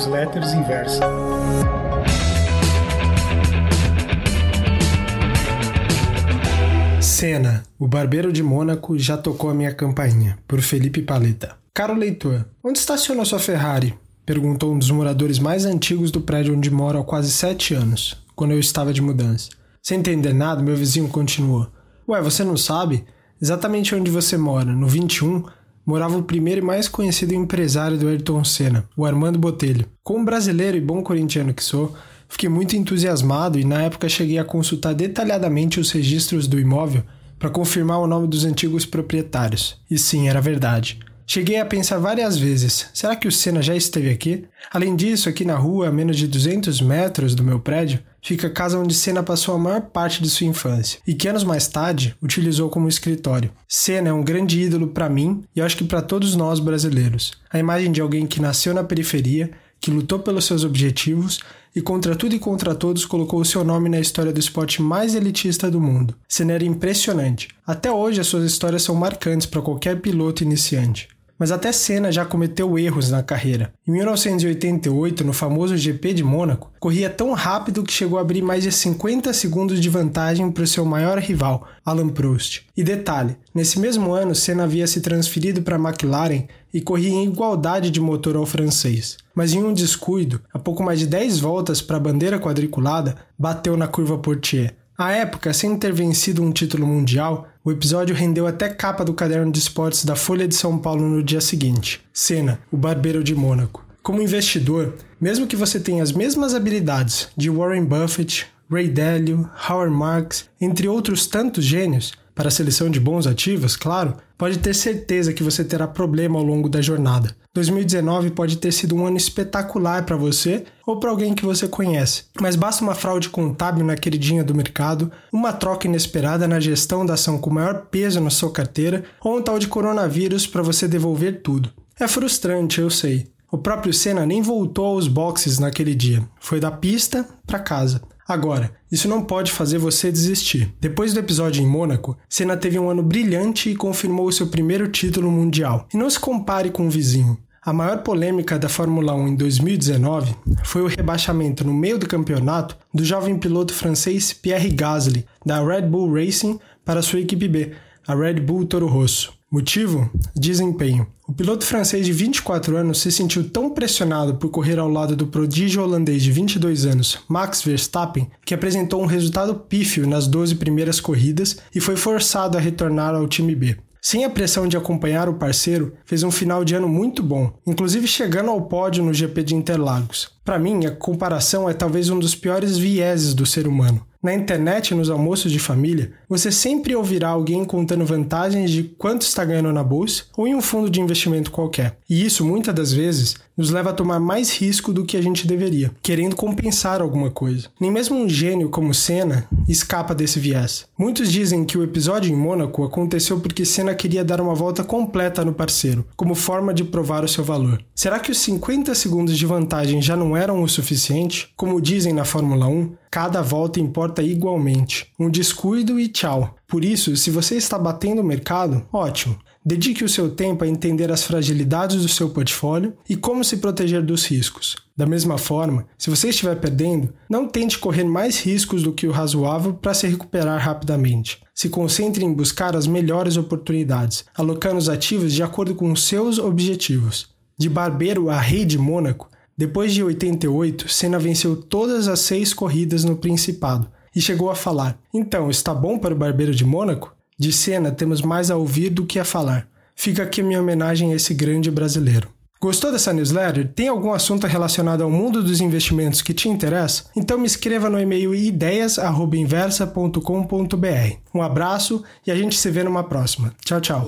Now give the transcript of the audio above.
newsletters Inversa. Cena, o barbeiro de Mônaco já tocou a minha campainha, por Felipe Paleta. Caro leitor, onde estaciona sua Ferrari? Perguntou um dos moradores mais antigos do prédio onde moro há quase sete anos, quando eu estava de mudança. Sem entender nada, meu vizinho continuou. Ué, você não sabe? Exatamente onde você mora, no 21, morava o primeiro e mais conhecido empresário do Ayrton Senna, o Armando Botelho. Como brasileiro e bom corintiano que sou, fiquei muito entusiasmado e na época cheguei a consultar detalhadamente os registros do imóvel para confirmar o nome dos antigos proprietários. E sim, era verdade. Cheguei a pensar várias vezes: será que o Senna já esteve aqui? Além disso, aqui na rua, a menos de 200 metros do meu prédio, fica a casa onde Senna passou a maior parte de sua infância e que anos mais tarde utilizou como escritório. Senna é um grande ídolo para mim e acho que para todos nós brasileiros. A imagem de alguém que nasceu na periferia, que lutou pelos seus objetivos e contra tudo e contra todos colocou o seu nome na história do esporte mais elitista do mundo. Senna era impressionante. Até hoje as suas histórias são marcantes para qualquer piloto iniciante mas até Senna já cometeu erros na carreira. Em 1988, no famoso GP de Mônaco, corria tão rápido que chegou a abrir mais de 50 segundos de vantagem para o seu maior rival, Alan Prost. E detalhe, nesse mesmo ano Senna havia se transferido para a McLaren e corria em igualdade de motor ao francês. Mas em um descuido, a pouco mais de 10 voltas para a bandeira quadriculada, bateu na curva Portier. À época, sem ter vencido um título mundial, o episódio rendeu até capa do caderno de esportes da Folha de São Paulo no dia seguinte. Senna, o barbeiro de Mônaco. Como investidor, mesmo que você tenha as mesmas habilidades de Warren Buffett, Ray Dalio, Howard Marks, entre outros tantos gênios, para a seleção de bons ativos, claro, pode ter certeza que você terá problema ao longo da jornada. 2019 pode ter sido um ano espetacular para você ou para alguém que você conhece, mas basta uma fraude contábil na queridinha do mercado, uma troca inesperada na gestão da ação com maior peso na sua carteira ou um tal de coronavírus para você devolver tudo. É frustrante, eu sei. O próprio Senna nem voltou aos boxes naquele dia, foi da pista para casa. Agora, isso não pode fazer você desistir. Depois do episódio em Mônaco, Senna teve um ano brilhante e confirmou seu primeiro título mundial. E não se compare com o vizinho. A maior polêmica da Fórmula 1 em 2019 foi o rebaixamento no meio do campeonato do jovem piloto francês Pierre Gasly, da Red Bull Racing, para sua equipe B, a Red Bull Toro Rosso. Motivo? Desempenho. O piloto francês de 24 anos se sentiu tão pressionado por correr ao lado do prodígio holandês de 22 anos, Max Verstappen, que apresentou um resultado pífio nas 12 primeiras corridas e foi forçado a retornar ao time B. Sem a pressão de acompanhar o parceiro, fez um final de ano muito bom, inclusive chegando ao pódio no GP de Interlagos. Para mim, a comparação é talvez um dos piores vieses do ser humano. Na internet, nos almoços de família, você sempre ouvirá alguém contando vantagens de quanto está ganhando na bolsa ou em um fundo de investimento qualquer. E isso, muitas das vezes, nos leva a tomar mais risco do que a gente deveria, querendo compensar alguma coisa. Nem mesmo um gênio como Senna escapa desse viés. Muitos dizem que o episódio em Mônaco aconteceu porque Senna queria dar uma volta completa no parceiro, como forma de provar o seu valor. Será que os 50 segundos de vantagem já não eram o suficiente? Como dizem na Fórmula 1, cada volta importa igualmente. Um descuido e tchau. Por isso, se você está batendo o mercado, ótimo. Dedique o seu tempo a entender as fragilidades do seu portfólio e como se proteger dos riscos. Da mesma forma, se você estiver perdendo, não tente correr mais riscos do que o razoável para se recuperar rapidamente. Se concentre em buscar as melhores oportunidades, alocando os ativos de acordo com os seus objetivos. De barbeiro a rei de Mônaco, depois de 88, Senna venceu todas as seis corridas no Principado e chegou a falar: Então, está bom para o barbeiro de Mônaco? De Senna temos mais a ouvir do que a falar. Fica aqui minha homenagem a esse grande brasileiro. Gostou dessa newsletter? Tem algum assunto relacionado ao mundo dos investimentos que te interessa? Então me escreva no e-mail ideias@inversa.com.br. Um abraço e a gente se vê numa próxima. Tchau, tchau.